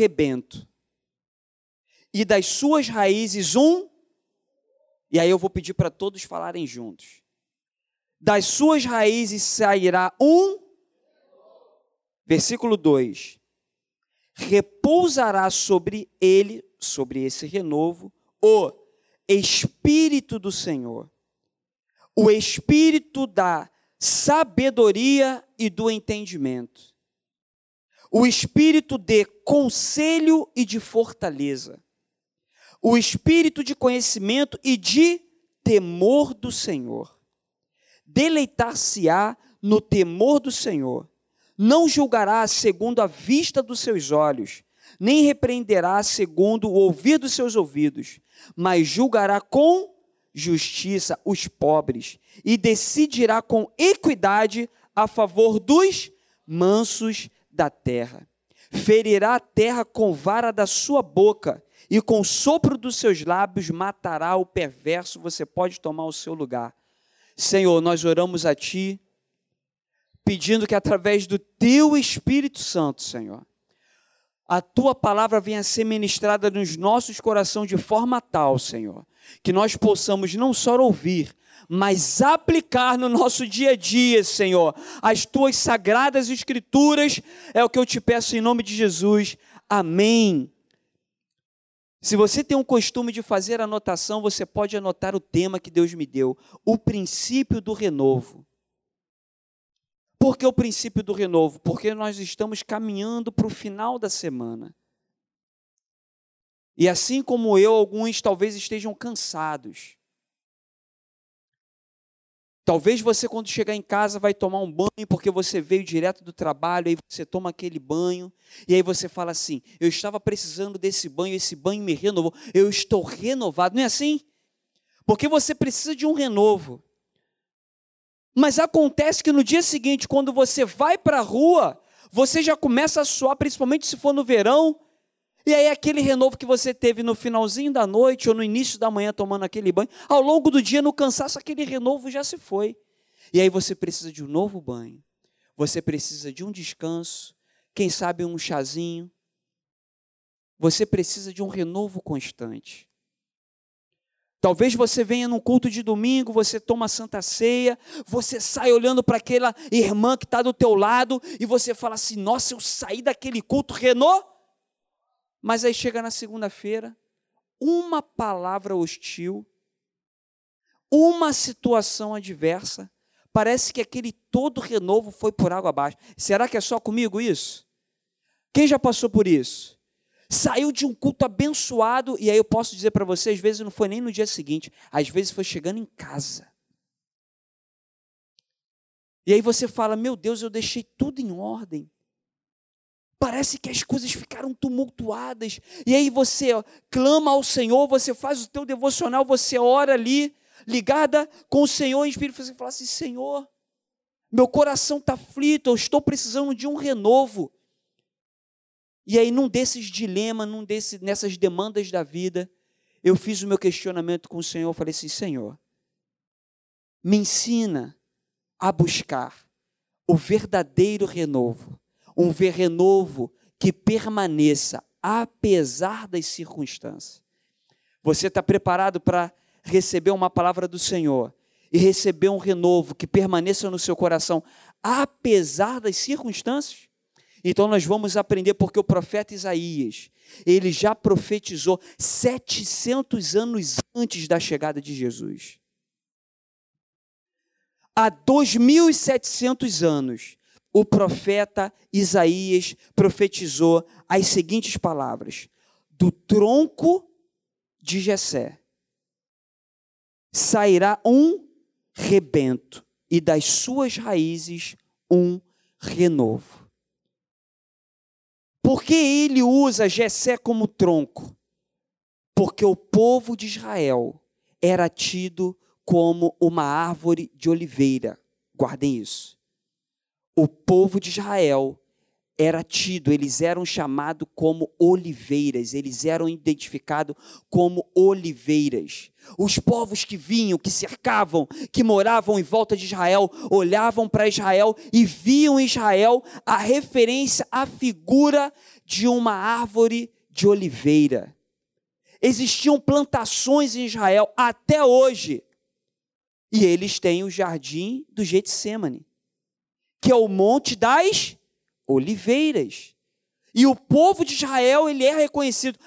rebento, e das suas raízes um. E aí eu vou pedir para todos falarem juntos. Das suas raízes sairá um. Versículo 2: Repousará sobre ele, sobre esse renovo, o Espírito do Senhor, o Espírito da sabedoria e do entendimento, o Espírito de conselho e de fortaleza, o Espírito de conhecimento e de temor do Senhor. Deleitar-se-á no temor do Senhor não julgará segundo a vista dos seus olhos, nem repreenderá segundo o ouvir dos seus ouvidos, mas julgará com justiça os pobres e decidirá com equidade a favor dos mansos da terra. Ferirá a terra com vara da sua boca e com o sopro dos seus lábios matará o perverso. Você pode tomar o seu lugar. Senhor, nós oramos a Ti pedindo que através do teu Espírito Santo, Senhor, a tua palavra venha ser ministrada nos nossos corações de forma tal, Senhor, que nós possamos não só ouvir, mas aplicar no nosso dia a dia, Senhor, as tuas sagradas escrituras, é o que eu te peço em nome de Jesus. Amém. Se você tem um costume de fazer anotação, você pode anotar o tema que Deus me deu, o princípio do renovo. Por que o princípio do renovo? Porque nós estamos caminhando para o final da semana. E assim como eu, alguns talvez estejam cansados. Talvez você, quando chegar em casa, vai tomar um banho porque você veio direto do trabalho, aí você toma aquele banho, e aí você fala assim: Eu estava precisando desse banho, esse banho me renovou, eu estou renovado. Não é assim? Porque você precisa de um renovo. Mas acontece que no dia seguinte, quando você vai para a rua, você já começa a suar, principalmente se for no verão, e aí aquele renovo que você teve no finalzinho da noite ou no início da manhã tomando aquele banho, ao longo do dia no cansaço aquele renovo já se foi. E aí você precisa de um novo banho. Você precisa de um descanso, quem sabe um chazinho. Você precisa de um renovo constante. Talvez você venha num culto de domingo, você toma a santa ceia, você sai olhando para aquela irmã que está do teu lado e você fala assim: Nossa, eu saí daquele culto Renault. Mas aí chega na segunda-feira, uma palavra hostil, uma situação adversa, parece que aquele todo renovo foi por água abaixo. Será que é só comigo isso? Quem já passou por isso? saiu de um culto abençoado, e aí eu posso dizer para você, às vezes não foi nem no dia seguinte, às vezes foi chegando em casa. E aí você fala: Meu Deus, eu deixei tudo em ordem. Parece que as coisas ficaram tumultuadas. E aí você clama ao Senhor, você faz o teu devocional, você ora ali, ligada com o Senhor em espírito, você fala assim: Senhor, meu coração está aflito, eu estou precisando de um renovo. E aí, num desses dilemas, num desse, nessas demandas da vida, eu fiz o meu questionamento com o Senhor. Falei assim: Senhor, me ensina a buscar o verdadeiro renovo, um renovo que permaneça apesar das circunstâncias. Você está preparado para receber uma palavra do Senhor e receber um renovo que permaneça no seu coração apesar das circunstâncias? Então nós vamos aprender porque o profeta Isaías, ele já profetizou 700 anos antes da chegada de Jesus. Há 2700 anos, o profeta Isaías profetizou as seguintes palavras: do tronco de Jessé sairá um rebento e das suas raízes um renovo. Por que ele usa Jessé como tronco? Porque o povo de Israel era tido como uma árvore de oliveira. Guardem isso. O povo de Israel era tido, eles eram chamados como oliveiras, eles eram identificados como oliveiras. Os povos que vinham, que cercavam, que moravam em volta de Israel, olhavam para Israel e viam em Israel a referência, a figura de uma árvore de oliveira. Existiam plantações em Israel até hoje. E eles têm o jardim do Getsemane, que é o monte das oliveiras. E o povo de Israel, ele é reconhecido.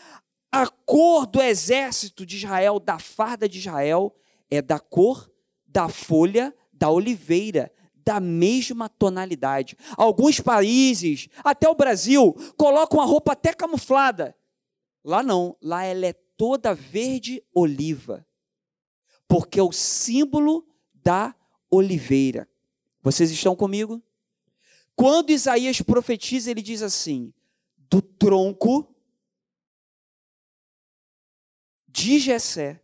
A cor do exército de Israel, da farda de Israel, é da cor da folha da oliveira, da mesma tonalidade. Alguns países, até o Brasil, colocam a roupa até camuflada. Lá não, lá ela é toda verde oliva, porque é o símbolo da oliveira. Vocês estão comigo? Quando Isaías profetiza, ele diz assim: do tronco de Jessé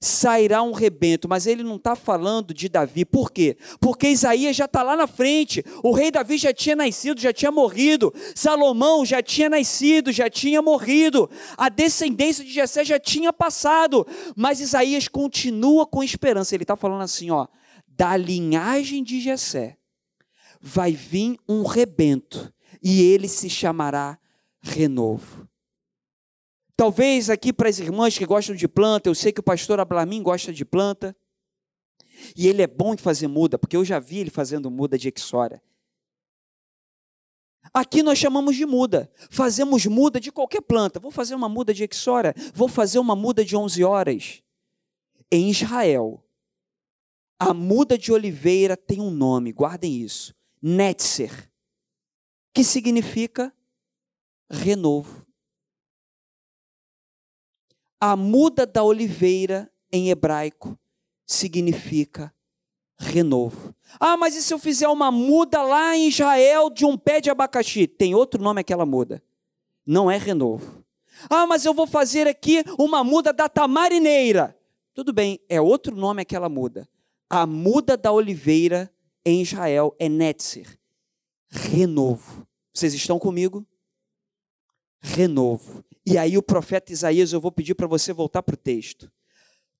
sairá um rebento, mas ele não está falando de Davi, por quê? Porque Isaías já está lá na frente, o rei Davi já tinha nascido, já tinha morrido, Salomão já tinha nascido, já tinha morrido, a descendência de Jessé já tinha passado, mas Isaías continua com esperança, ele está falando assim, ó, da linhagem de Jessé vai vir um rebento, e ele se chamará renovo. Talvez aqui para as irmãs que gostam de planta, eu sei que o pastor Ablamin gosta de planta. E ele é bom em fazer muda, porque eu já vi ele fazendo muda de exora. Aqui nós chamamos de muda. Fazemos muda de qualquer planta. Vou fazer uma muda de exora, vou fazer uma muda de 11 horas. Em Israel, a muda de oliveira tem um nome, guardem isso. Netzer, que significa renovo. A muda da oliveira em hebraico significa renovo. Ah, mas e se eu fizer uma muda lá em Israel de um pé de abacaxi? Tem outro nome aquela muda. Não é renovo. Ah, mas eu vou fazer aqui uma muda da tamarineira. Tudo bem, é outro nome aquela muda. A muda da oliveira em Israel é netzer. Renovo. Vocês estão comigo? Renovo. E aí o profeta Isaías, eu vou pedir para você voltar para o texto.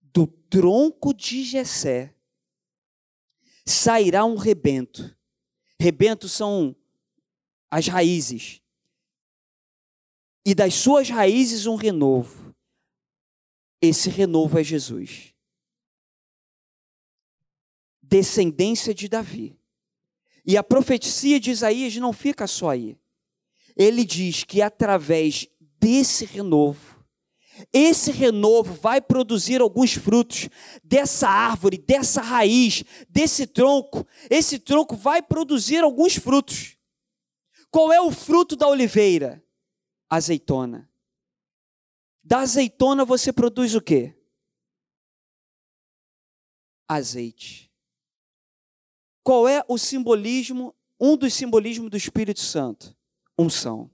Do tronco de Jessé sairá um rebento. Rebentos são as raízes. E das suas raízes um renovo. Esse renovo é Jesus. Descendência de Davi. E a profecia de Isaías não fica só aí. Ele diz que através desse renovo. Esse renovo vai produzir alguns frutos dessa árvore, dessa raiz, desse tronco. Esse tronco vai produzir alguns frutos. Qual é o fruto da oliveira? Azeitona. Da azeitona você produz o quê? Azeite. Qual é o simbolismo, um dos simbolismos do Espírito Santo? Unção.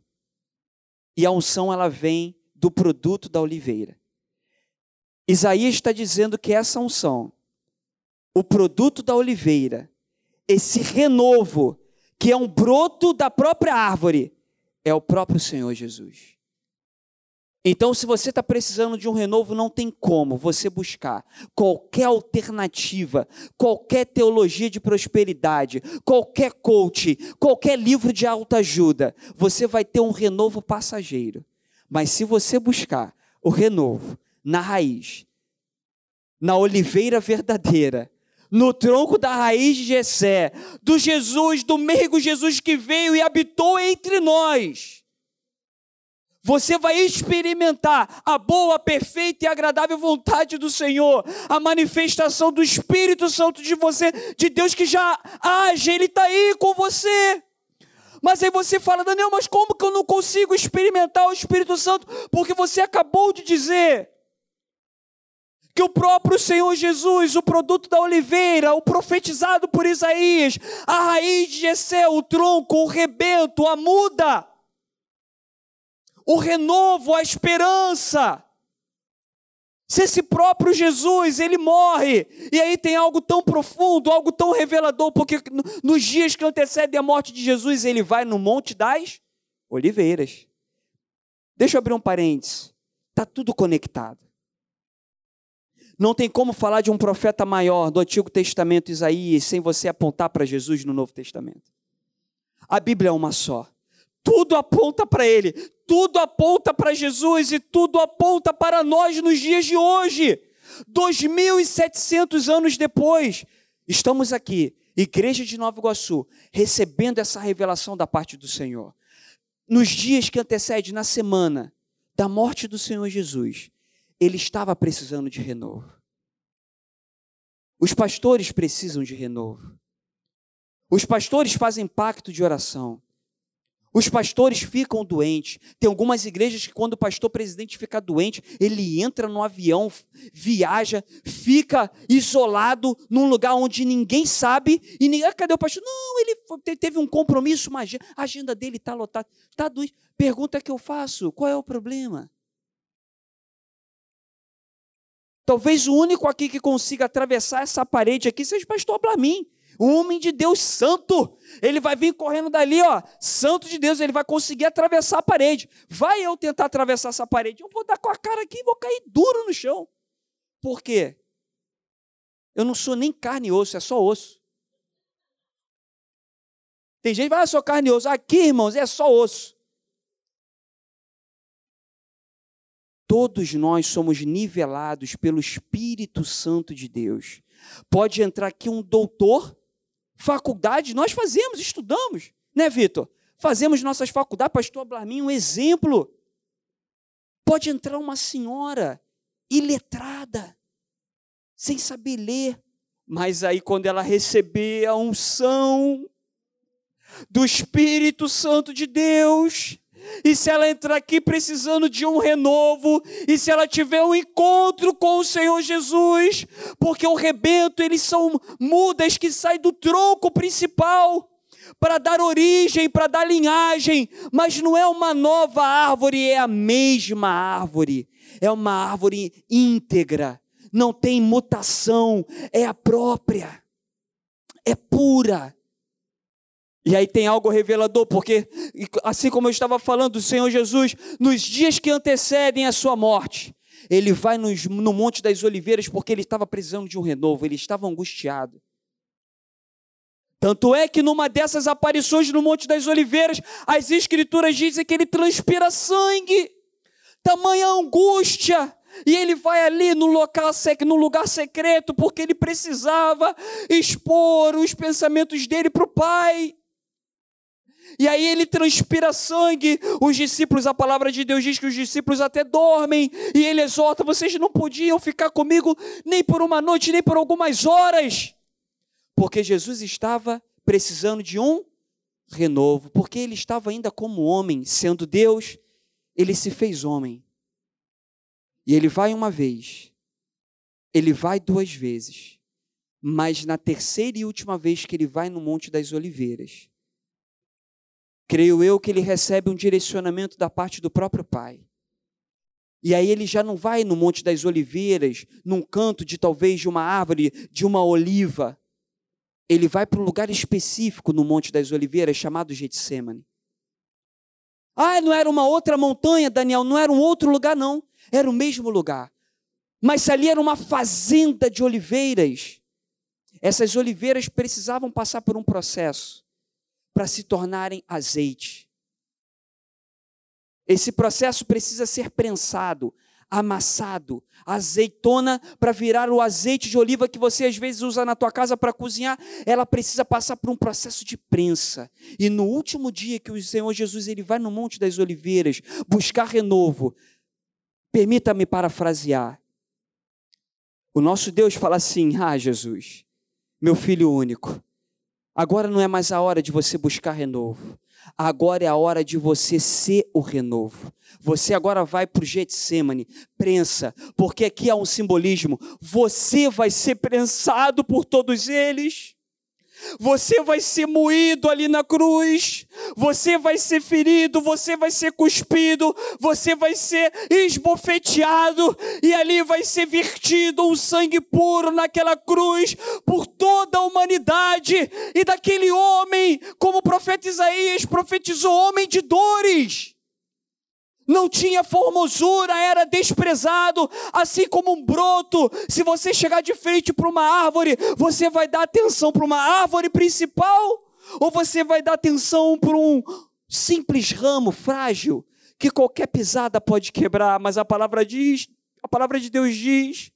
E a unção ela vem do produto da oliveira. Isaías está dizendo que essa unção, o produto da oliveira, esse renovo, que é um broto da própria árvore, é o próprio Senhor Jesus. Então, se você está precisando de um renovo, não tem como você buscar qualquer alternativa, qualquer teologia de prosperidade, qualquer coach, qualquer livro de autoajuda. Você vai ter um renovo passageiro. Mas se você buscar o renovo na raiz, na oliveira verdadeira, no tronco da raiz de Jessé, do Jesus, do meigo Jesus que veio e habitou entre nós, você vai experimentar a boa, perfeita e agradável vontade do Senhor, a manifestação do Espírito Santo de você, de Deus que já age, Ele está aí com você. Mas aí você fala, Daniel, mas como que eu não consigo experimentar o Espírito Santo? Porque você acabou de dizer que o próprio Senhor Jesus, o produto da oliveira, o profetizado por Isaías, a raiz de Jessé, o tronco, o rebento, a muda, o renovo, a esperança. Se esse próprio Jesus, ele morre, e aí tem algo tão profundo, algo tão revelador, porque nos dias que antecedem a morte de Jesus, ele vai no Monte das Oliveiras. Deixa eu abrir um parênteses. Está tudo conectado. Não tem como falar de um profeta maior do Antigo Testamento, Isaías, sem você apontar para Jesus no Novo Testamento. A Bíblia é uma só tudo aponta para Ele, tudo aponta para Jesus e tudo aponta para nós nos dias de hoje. 2.700 anos depois, estamos aqui, Igreja de Nova Iguaçu, recebendo essa revelação da parte do Senhor. Nos dias que antecedem, na semana da morte do Senhor Jesus, ele estava precisando de renovo. Os pastores precisam de renovo. Os pastores fazem pacto de oração. Os pastores ficam doentes. Tem algumas igrejas que, quando o pastor presidente fica doente, ele entra no avião, viaja, fica isolado num lugar onde ninguém sabe. E ninguém, ah, cadê o pastor? Não, ele teve um compromisso, agenda, a agenda dele está lotada. Está doente. Pergunta que eu faço: qual é o problema? Talvez o único aqui que consiga atravessar essa parede aqui seja o pastor Blamin. O homem de Deus santo, ele vai vir correndo dali, ó, santo de Deus, ele vai conseguir atravessar a parede. Vai eu tentar atravessar essa parede, eu vou dar com a cara aqui e vou cair duro no chão. Por quê? Eu não sou nem carne e osso, é só osso. Tem gente que vai, ah, sou carne e osso. Aqui, irmãos, é só osso. Todos nós somos nivelados pelo Espírito Santo de Deus. Pode entrar aqui um doutor Faculdade, nós fazemos, estudamos, né, Vitor? Fazemos nossas faculdades, pastor Blarmin, um exemplo. Pode entrar uma senhora iletrada, sem saber ler, mas aí quando ela receber a unção do Espírito Santo de Deus, e se ela entrar aqui precisando de um renovo, e se ela tiver um encontro com o Senhor Jesus, porque o rebento, eles são mudas que saem do tronco principal para dar origem, para dar linhagem, mas não é uma nova árvore, é a mesma árvore, é uma árvore íntegra, não tem mutação, é a própria, é pura e aí tem algo revelador, porque assim como eu estava falando do Senhor Jesus, nos dias que antecedem a sua morte, ele vai nos, no Monte das Oliveiras porque ele estava precisando de um renovo, ele estava angustiado. Tanto é que numa dessas aparições no Monte das Oliveiras, as Escrituras dizem que ele transpira sangue, tamanha angústia, e ele vai ali no, local, no lugar secreto porque ele precisava expor os pensamentos dele para o Pai. E aí ele transpira sangue. Os discípulos, a palavra de Deus diz que os discípulos até dormem. E ele exorta: vocês não podiam ficar comigo nem por uma noite, nem por algumas horas. Porque Jesus estava precisando de um renovo. Porque ele estava ainda como homem, sendo Deus, ele se fez homem. E ele vai uma vez, ele vai duas vezes, mas na terceira e última vez que ele vai no Monte das Oliveiras, creio eu que ele recebe um direcionamento da parte do próprio Pai. E aí ele já não vai no Monte das Oliveiras, num canto de talvez de uma árvore, de uma oliva. Ele vai para um lugar específico no Monte das Oliveiras chamado Getsemane. Ah, não era uma outra montanha, Daniel, não era um outro lugar, não. Era o mesmo lugar. Mas ali era uma fazenda de oliveiras. Essas oliveiras precisavam passar por um processo para se tornarem azeite. Esse processo precisa ser prensado, amassado, azeitona para virar o azeite de oliva que você às vezes usa na tua casa para cozinhar, ela precisa passar por um processo de prensa. E no último dia que o Senhor Jesus ele vai no Monte das Oliveiras buscar renovo, permita-me parafrasear. O nosso Deus fala assim: "Ah, Jesus, meu filho único, Agora não é mais a hora de você buscar renovo. Agora é a hora de você ser o renovo. Você agora vai para o Getsemane, prensa, porque aqui há um simbolismo. Você vai ser prensado por todos eles. Você vai ser moído ali na cruz, você vai ser ferido, você vai ser cuspido, você vai ser esbofeteado, e ali vai ser vertido um sangue puro naquela cruz por toda a humanidade, e daquele homem, como o profeta Isaías profetizou, homem de dores não tinha formosura, era desprezado, assim como um broto. Se você chegar de frente para uma árvore, você vai dar atenção para uma árvore principal ou você vai dar atenção para um simples ramo frágil que qualquer pisada pode quebrar, mas a palavra diz, a palavra de Deus diz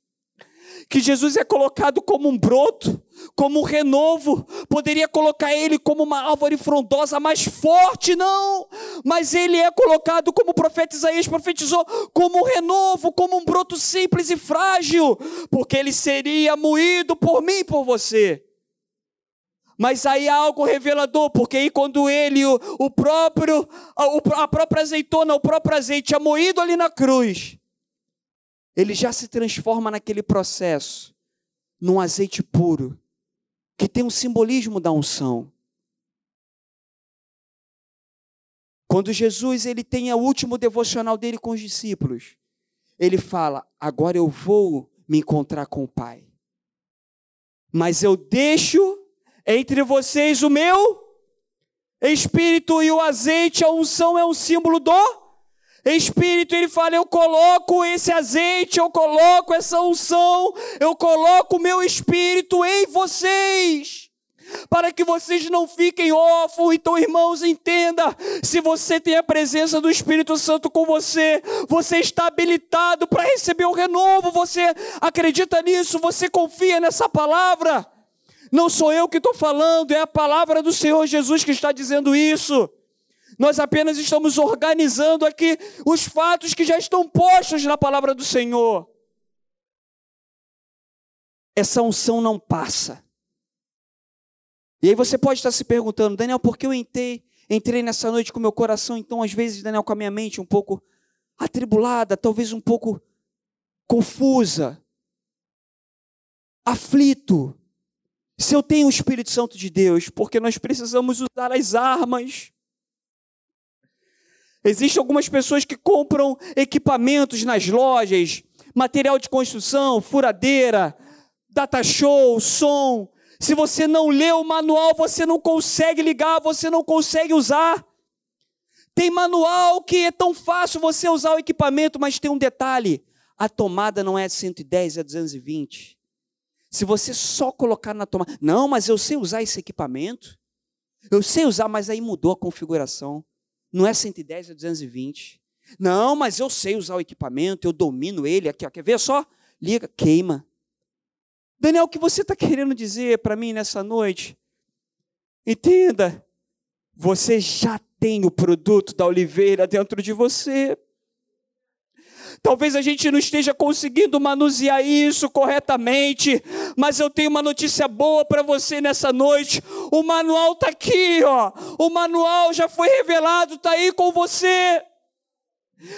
que Jesus é colocado como um broto, como um renovo, poderia colocar ele como uma árvore frondosa mais forte, não, mas ele é colocado como o profeta Isaías profetizou, como um renovo, como um broto simples e frágil, porque ele seria moído por mim e por você. Mas aí há algo revelador, porque aí quando ele, o, o próprio, a, a própria azeitona, o próprio azeite é moído ali na cruz, ele já se transforma naquele processo, num azeite puro, que tem um simbolismo da unção. Quando Jesus ele tem o último devocional dele com os discípulos, ele fala: Agora eu vou me encontrar com o Pai, mas eu deixo entre vocês o meu espírito e o azeite, a unção é um símbolo do Espírito, ele fala: Eu coloco esse azeite, eu coloco essa unção, eu coloco o meu espírito em vocês, para que vocês não fiquem órfãos. Então, irmãos, entenda: se você tem a presença do Espírito Santo com você, você está habilitado para receber o renovo. Você acredita nisso? Você confia nessa palavra? Não sou eu que estou falando, é a palavra do Senhor Jesus que está dizendo isso. Nós apenas estamos organizando aqui os fatos que já estão postos na palavra do Senhor. Essa unção não passa. E aí você pode estar se perguntando, Daniel, por que eu entrei, entrei nessa noite com meu coração, então, às vezes, Daniel, com a minha mente um pouco atribulada, talvez um pouco confusa, aflito. Se eu tenho o Espírito Santo de Deus, porque nós precisamos usar as armas Existem algumas pessoas que compram equipamentos nas lojas, material de construção, furadeira, data show, som. Se você não lê o manual, você não consegue ligar, você não consegue usar. Tem manual que é tão fácil você usar o equipamento, mas tem um detalhe: a tomada não é 110, é 220. Se você só colocar na tomada, não, mas eu sei usar esse equipamento. Eu sei usar, mas aí mudou a configuração. Não é 110, é 220. Não, mas eu sei usar o equipamento, eu domino ele aqui, ó. quer ver só? Liga, queima. Daniel, o que você está querendo dizer para mim nessa noite? Entenda, você já tem o produto da oliveira dentro de você. Talvez a gente não esteja conseguindo manusear isso corretamente, mas eu tenho uma notícia boa para você nessa noite. O manual está aqui, ó. O manual já foi revelado, está aí com você.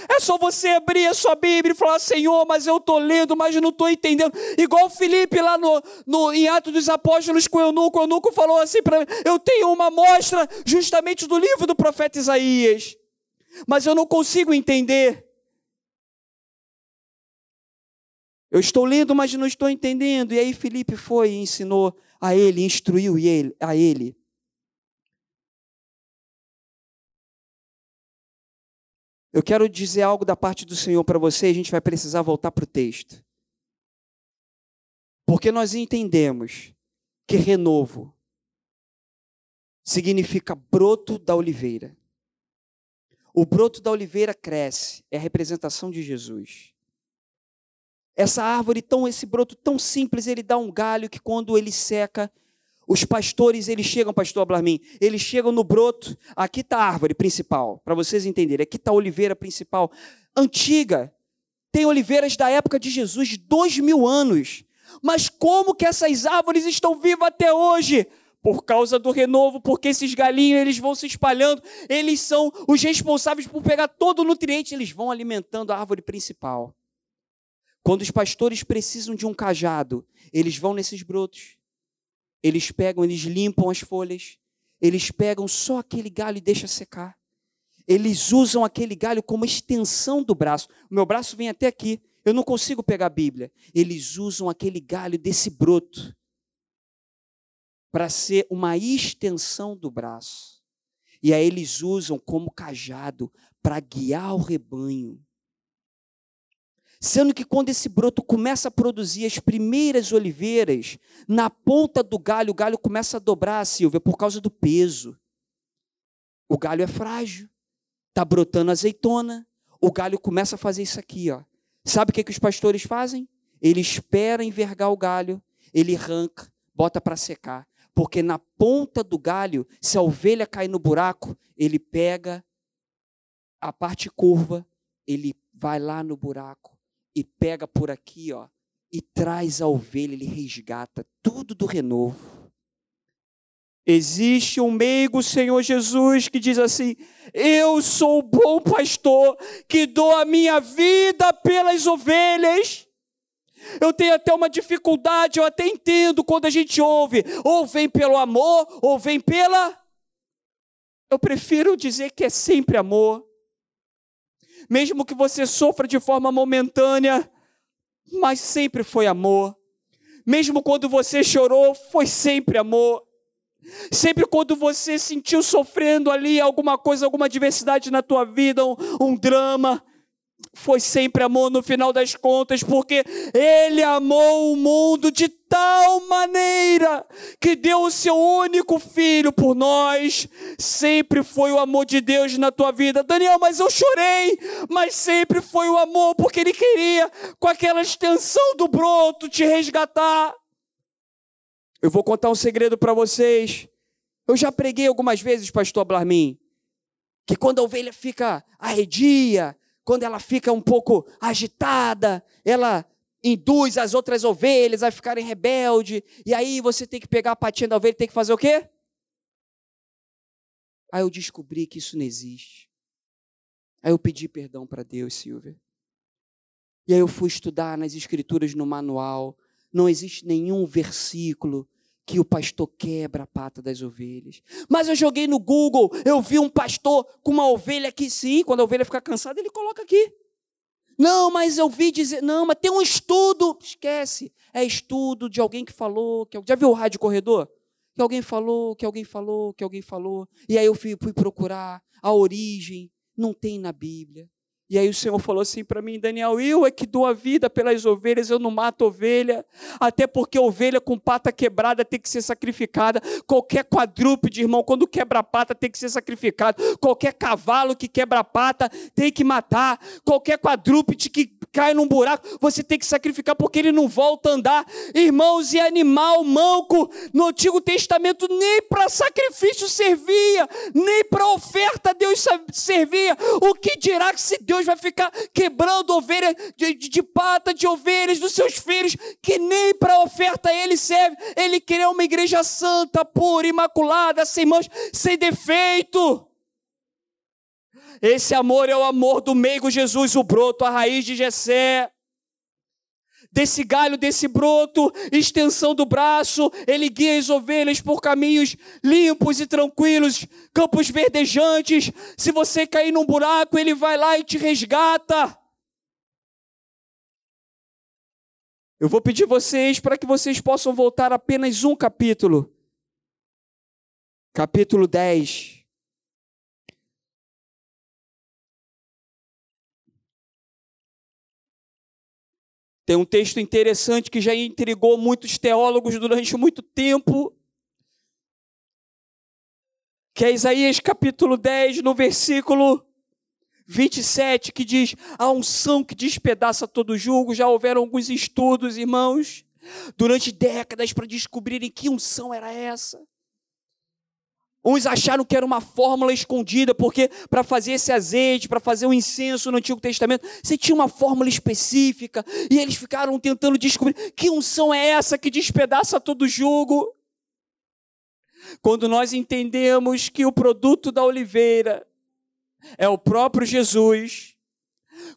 É só você abrir a sua Bíblia e falar, Senhor, mas eu estou lendo, mas não estou entendendo. Igual Felipe lá no, no, em Atos dos Apóstolos com o Eunuco, o Eunuco falou assim para mim, eu tenho uma amostra justamente do livro do profeta Isaías, mas eu não consigo entender. Eu estou lendo, mas não estou entendendo. E aí Felipe foi e ensinou a ele, instruiu a ele. Eu quero dizer algo da parte do Senhor para você, a gente vai precisar voltar para o texto. Porque nós entendemos que renovo significa broto da oliveira. O broto da oliveira cresce, é a representação de Jesus. Essa árvore tão esse broto tão simples, ele dá um galho que quando ele seca, os pastores, eles chegam, pastor Ablarmin, eles chegam no broto, aqui está a árvore principal, para vocês entenderem, aqui está a oliveira principal, antiga, tem oliveiras da época de Jesus, dois mil anos, mas como que essas árvores estão vivas até hoje? Por causa do renovo, porque esses galinhos eles vão se espalhando, eles são os responsáveis por pegar todo o nutriente, eles vão alimentando a árvore principal. Quando os pastores precisam de um cajado, eles vão nesses brotos. Eles pegam, eles limpam as folhas. Eles pegam só aquele galho e deixam secar. Eles usam aquele galho como extensão do braço. O meu braço vem até aqui. Eu não consigo pegar a Bíblia. Eles usam aquele galho desse broto para ser uma extensão do braço. E aí eles usam como cajado para guiar o rebanho. Sendo que quando esse broto começa a produzir as primeiras oliveiras, na ponta do galho, o galho começa a dobrar, Silvia, por causa do peso. O galho é frágil, está brotando azeitona, o galho começa a fazer isso aqui, ó. Sabe o que, que os pastores fazem? Ele espera envergar o galho, ele arranca, bota para secar. Porque na ponta do galho, se a ovelha cair no buraco, ele pega a parte curva, ele vai lá no buraco e pega por aqui, ó, e traz a ovelha, ele resgata tudo do renovo. Existe um meigo, Senhor Jesus, que diz assim: Eu sou o bom pastor que dou a minha vida pelas ovelhas. Eu tenho até uma dificuldade, eu até entendo quando a gente ouve, ou vem pelo amor, ou vem pela. Eu prefiro dizer que é sempre amor. Mesmo que você sofra de forma momentânea, mas sempre foi amor. Mesmo quando você chorou, foi sempre amor. Sempre quando você sentiu sofrendo ali alguma coisa, alguma adversidade na tua vida, um, um drama, foi sempre amor no final das contas, porque Ele amou o mundo de tal maneira que deu o seu único filho por nós. Sempre foi o amor de Deus na tua vida. Daniel, mas eu chorei, mas sempre foi o amor, porque Ele queria, com aquela extensão do broto, te resgatar. Eu vou contar um segredo para vocês. Eu já preguei algumas vezes, pastor Blarmin, que quando a ovelha fica arredia, quando ela fica um pouco agitada, ela induz as outras ovelhas a ficarem rebelde, e aí você tem que pegar a patinha da ovelha e tem que fazer o quê? Aí eu descobri que isso não existe. Aí eu pedi perdão para Deus, Silvia. E aí eu fui estudar nas escrituras no manual. Não existe nenhum versículo que o pastor quebra a pata das ovelhas. Mas eu joguei no Google, eu vi um pastor com uma ovelha aqui, sim, quando a ovelha fica cansada, ele coloca aqui. Não, mas eu vi dizer, não, mas tem um estudo, esquece, é estudo de alguém que falou, que já viu o rádio corredor? Que alguém falou, que alguém falou, que alguém falou. E aí eu fui, fui procurar a origem, não tem na Bíblia. E aí o Senhor falou assim para mim, Daniel, eu é que dou a vida pelas ovelhas, eu não mato ovelha, até porque ovelha com pata quebrada tem que ser sacrificada, qualquer quadrúpede, irmão, quando quebra a pata tem que ser sacrificado, qualquer cavalo que quebra pata tem que matar, qualquer quadrúpede que cai num buraco, você tem que sacrificar porque ele não volta a andar. Irmãos, e animal manco, no Antigo Testamento nem para sacrifício servia, nem para oferta Deus servia, o que dirá que se Deus vai ficar quebrando ovelha de, de, de pata de ovelhas dos seus filhos, que nem para oferta ele serve. Ele quer uma igreja santa, pura, imaculada, sem mãos, sem defeito. Esse amor é o amor do meigo Jesus, o broto, a raiz de Jessé desse galho, desse broto, extensão do braço, ele guia as ovelhas por caminhos limpos e tranquilos, campos verdejantes. Se você cair num buraco, ele vai lá e te resgata. Eu vou pedir vocês para que vocês possam voltar apenas um capítulo. Capítulo 10. Tem um texto interessante que já intrigou muitos teólogos durante muito tempo, que é Isaías capítulo 10, no versículo 27, que diz: A unção que despedaça todo julgo. Já houveram alguns estudos, irmãos, durante décadas para descobrirem que unção era essa. Uns acharam que era uma fórmula escondida, porque para fazer esse azeite, para fazer o incenso no Antigo Testamento, você tinha uma fórmula específica, e eles ficaram tentando descobrir que unção é essa que despedaça todo o jugo. Quando nós entendemos que o produto da oliveira é o próprio Jesus,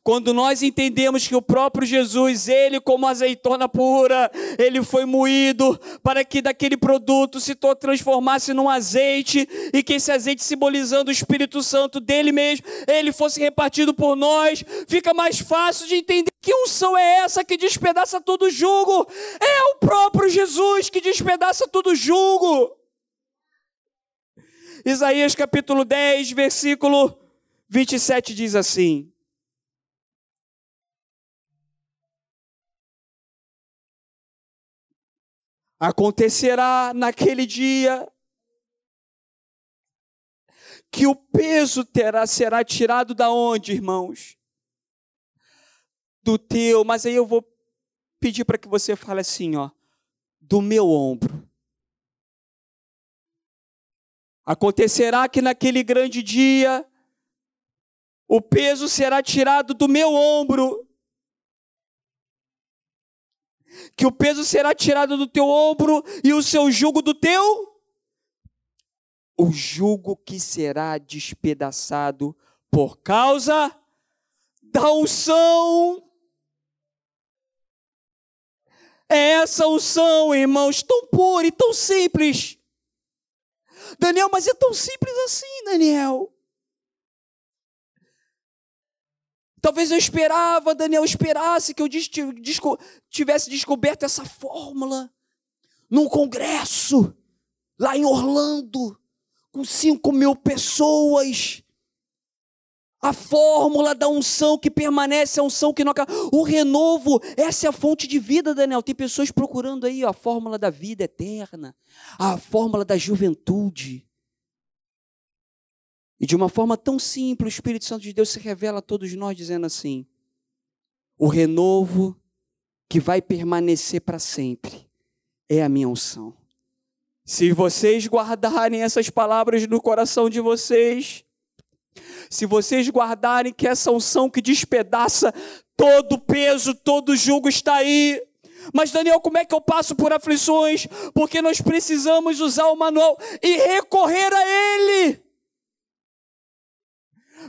quando nós entendemos que o próprio Jesus, ele como azeitona pura, ele foi moído para que daquele produto se transformasse num azeite e que esse azeite simbolizando o Espírito Santo dele mesmo, ele fosse repartido por nós, fica mais fácil de entender que unção é essa que despedaça todo o jugo. É o próprio Jesus que despedaça todo jugo. Isaías capítulo 10, versículo 27 diz assim: Acontecerá naquele dia que o peso terá, será tirado da onde, irmãos? Do teu, mas aí eu vou pedir para que você fale assim, ó, do meu ombro. Acontecerá que naquele grande dia o peso será tirado do meu ombro. Que o peso será tirado do teu ombro e o seu jugo do teu o jugo que será despedaçado por causa da unção. É essa unção, irmãos, tão pura e tão simples. Daniel, mas é tão simples assim, Daniel. Talvez eu esperava, Daniel esperasse que eu tivesse descoberto essa fórmula num congresso lá em Orlando com cinco mil pessoas. A fórmula da unção que permanece, a unção que não acaba. O renovo, essa é a fonte de vida, Daniel. Tem pessoas procurando aí ó, a fórmula da vida eterna, a fórmula da juventude. E de uma forma tão simples, o Espírito Santo de Deus se revela a todos nós, dizendo assim: o renovo que vai permanecer para sempre é a minha unção. Se vocês guardarem essas palavras no coração de vocês, se vocês guardarem que essa unção que despedaça todo peso, todo jugo está aí. Mas Daniel, como é que eu passo por aflições? Porque nós precisamos usar o manual e recorrer a ele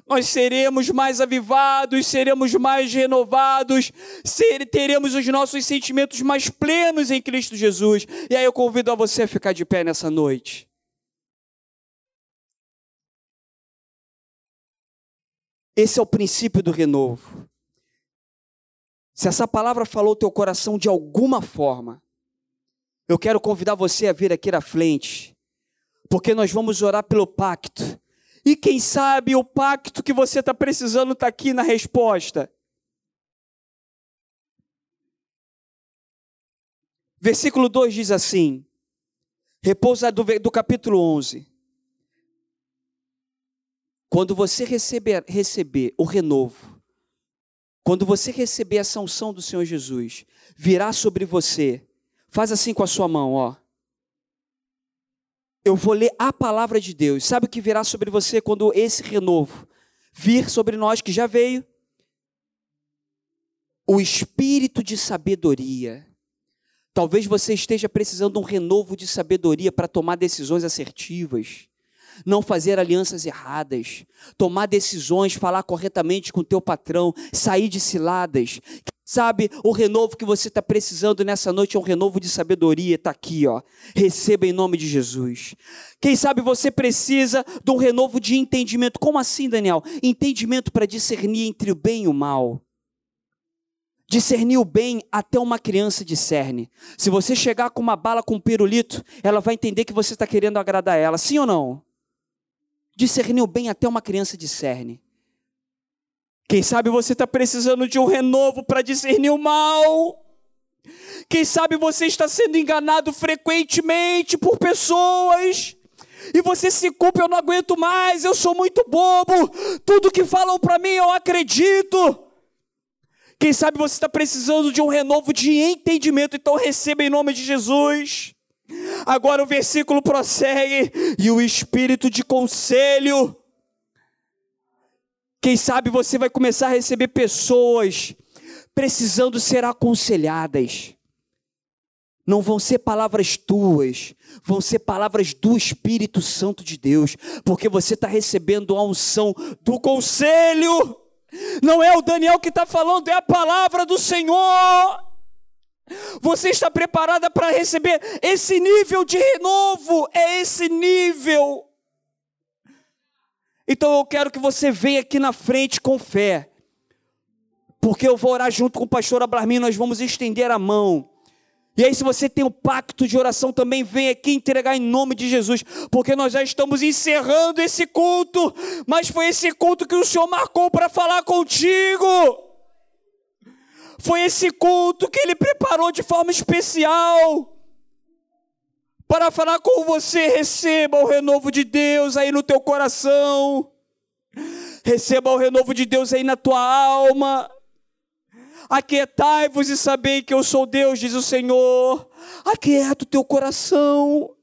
nós seremos mais avivados, seremos mais renovados, ser, teremos os nossos sentimentos mais plenos em Cristo Jesus. E aí eu convido a você a ficar de pé nessa noite. Esse é o princípio do renovo. Se essa palavra falou teu coração de alguma forma, eu quero convidar você a vir aqui na frente, porque nós vamos orar pelo pacto e quem sabe o pacto que você está precisando está aqui na resposta. Versículo 2 diz assim: repousa do, do capítulo 11. Quando você receber, receber o renovo, quando você receber a sanção do Senhor Jesus, virá sobre você. Faz assim com a sua mão, ó eu vou ler a palavra de Deus. Sabe o que virá sobre você quando esse renovo vir sobre nós, que já veio? O espírito de sabedoria. Talvez você esteja precisando de um renovo de sabedoria para tomar decisões assertivas, não fazer alianças erradas, tomar decisões, falar corretamente com o teu patrão, sair de ciladas. Sabe, o renovo que você está precisando nessa noite é um renovo de sabedoria, está aqui, ó. Receba em nome de Jesus. Quem sabe você precisa de um renovo de entendimento. Como assim, Daniel? Entendimento para discernir entre o bem e o mal. Discernir o bem até uma criança discerne. Se você chegar com uma bala com um pirulito, ela vai entender que você está querendo agradar ela, sim ou não? Discernir o bem até uma criança discerne. Quem sabe você está precisando de um renovo para discernir o mal. Quem sabe você está sendo enganado frequentemente por pessoas. E você se culpa, eu não aguento mais, eu sou muito bobo. Tudo que falam para mim eu acredito. Quem sabe você está precisando de um renovo de entendimento, então receba em nome de Jesus. Agora o versículo prossegue, e o espírito de conselho quem sabe você vai começar a receber pessoas precisando ser aconselhadas. Não vão ser palavras tuas, vão ser palavras do Espírito Santo de Deus, porque você está recebendo a unção do conselho. Não é o Daniel que está falando, é a palavra do Senhor. Você está preparada para receber esse nível de renovo, é esse nível. Então eu quero que você venha aqui na frente com fé. Porque eu vou orar junto com o pastor Abramin, nós vamos estender a mão. E aí, se você tem um pacto de oração, também vem aqui entregar em nome de Jesus, porque nós já estamos encerrando esse culto, mas foi esse culto que o Senhor marcou para falar contigo. Foi esse culto que Ele preparou de forma especial para falar com você. Receba o renovo de Deus aí no teu coração. Receba o renovo de Deus aí na tua alma. Aquietai-vos e sabei que eu sou Deus, diz o Senhor. Aquieta o teu coração.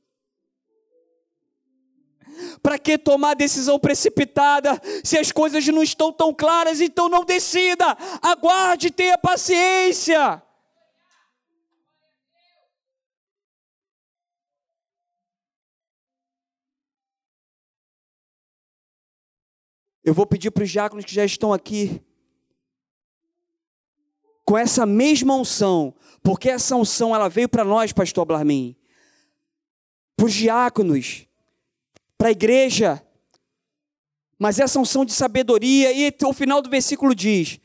Para que tomar decisão precipitada se as coisas não estão tão claras? Então não decida. Aguarde tenha paciência. Eu vou pedir para os diáconos que já estão aqui, com essa mesma unção, porque essa unção ela veio para nós, pastor Blarmin, para os diáconos, para a igreja, mas essa unção de sabedoria, e o final do versículo diz: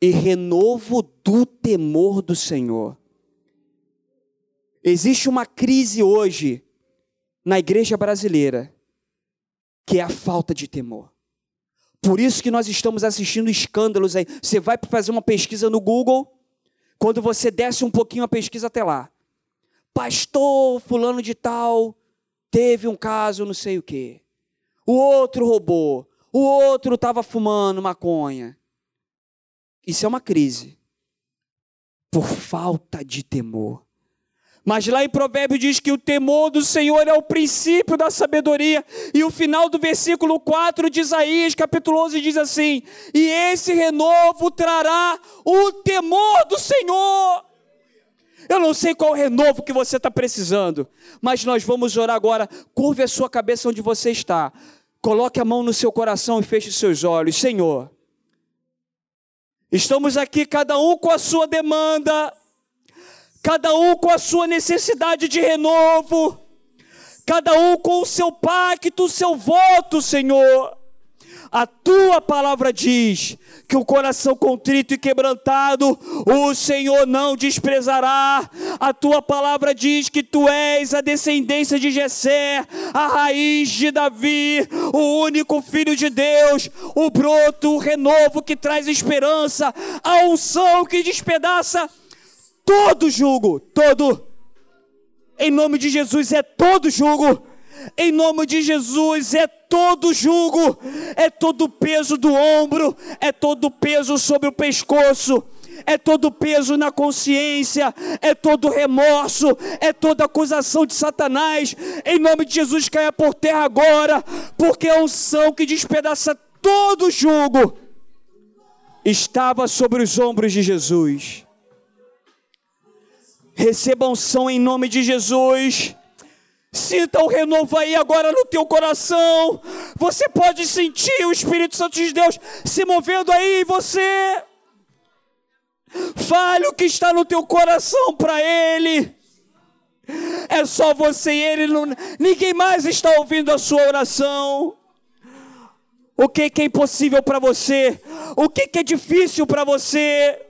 e renovo do temor do Senhor. Existe uma crise hoje na igreja brasileira que é a falta de temor. Por isso que nós estamos assistindo escândalos aí. Você vai fazer uma pesquisa no Google, quando você desce um pouquinho a pesquisa até lá. Pastor fulano de tal teve um caso não sei o quê. O outro roubou. O outro estava fumando maconha. Isso é uma crise. Por falta de temor. Mas lá em Provérbio diz que o temor do Senhor é o princípio da sabedoria. E o final do versículo 4 de Isaías, capítulo 11, diz assim: E esse renovo trará o temor do Senhor. Eu não sei qual renovo que você está precisando, mas nós vamos orar agora. Curve a sua cabeça onde você está. Coloque a mão no seu coração e feche seus olhos. Senhor, estamos aqui, cada um com a sua demanda cada um com a sua necessidade de renovo, cada um com o seu pacto, o seu voto, Senhor. A tua palavra diz que o coração contrito e quebrantado, o Senhor não desprezará. A tua palavra diz que tu és a descendência de Jessé, a raiz de Davi, o único filho de Deus, o broto, o renovo que traz esperança, a unção que despedaça todo jugo, todo. Em nome de Jesus é todo jugo. Em nome de Jesus é todo jugo, é todo peso do ombro, é todo peso sobre o pescoço, é todo peso na consciência, é todo remorso, é toda acusação de Satanás. Em nome de Jesus caia por terra agora, porque a unção que despedaça todo jugo estava sobre os ombros de Jesus. Receba unção em nome de Jesus. Sinta o renovo aí agora no teu coração. Você pode sentir o Espírito Santo de Deus se movendo aí em você. Fale o que está no teu coração para Ele. É só você e Ele, ninguém mais está ouvindo a sua oração. O que, que é impossível para você? O que, que é difícil para você?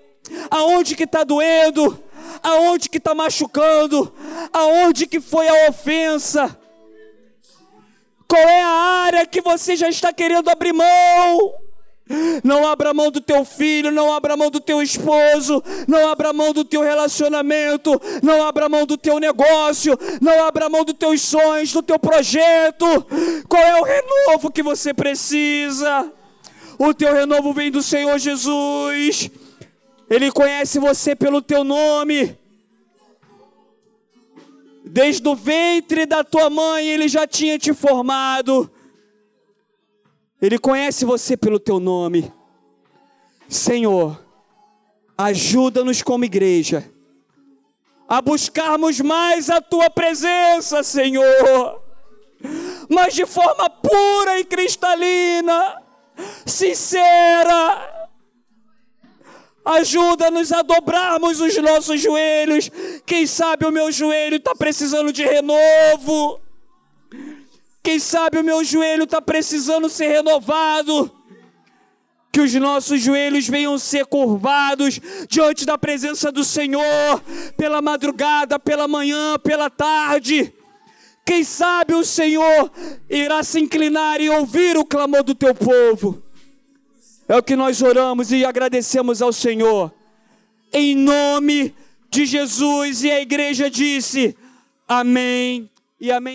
Aonde que está doendo? Aonde que está machucando, aonde que foi a ofensa, qual é a área que você já está querendo abrir mão. Não abra mão do teu filho, não abra mão do teu esposo, não abra mão do teu relacionamento, não abra mão do teu negócio, não abra mão dos teus sonhos, do teu projeto. Qual é o renovo que você precisa? O teu renovo vem do Senhor Jesus. Ele conhece você pelo teu nome. Desde o ventre da tua mãe, ele já tinha te formado. Ele conhece você pelo teu nome. Senhor, ajuda-nos como igreja a buscarmos mais a tua presença, Senhor, mas de forma pura e cristalina, sincera, Ajuda-nos a dobrarmos os nossos joelhos. Quem sabe o meu joelho está precisando de renovo. Quem sabe o meu joelho está precisando ser renovado. Que os nossos joelhos venham ser curvados diante da presença do Senhor, pela madrugada, pela manhã, pela tarde. Quem sabe o Senhor irá se inclinar e ouvir o clamor do teu povo. É o que nós oramos e agradecemos ao Senhor. Em nome de Jesus, e a igreja disse: Amém e amém.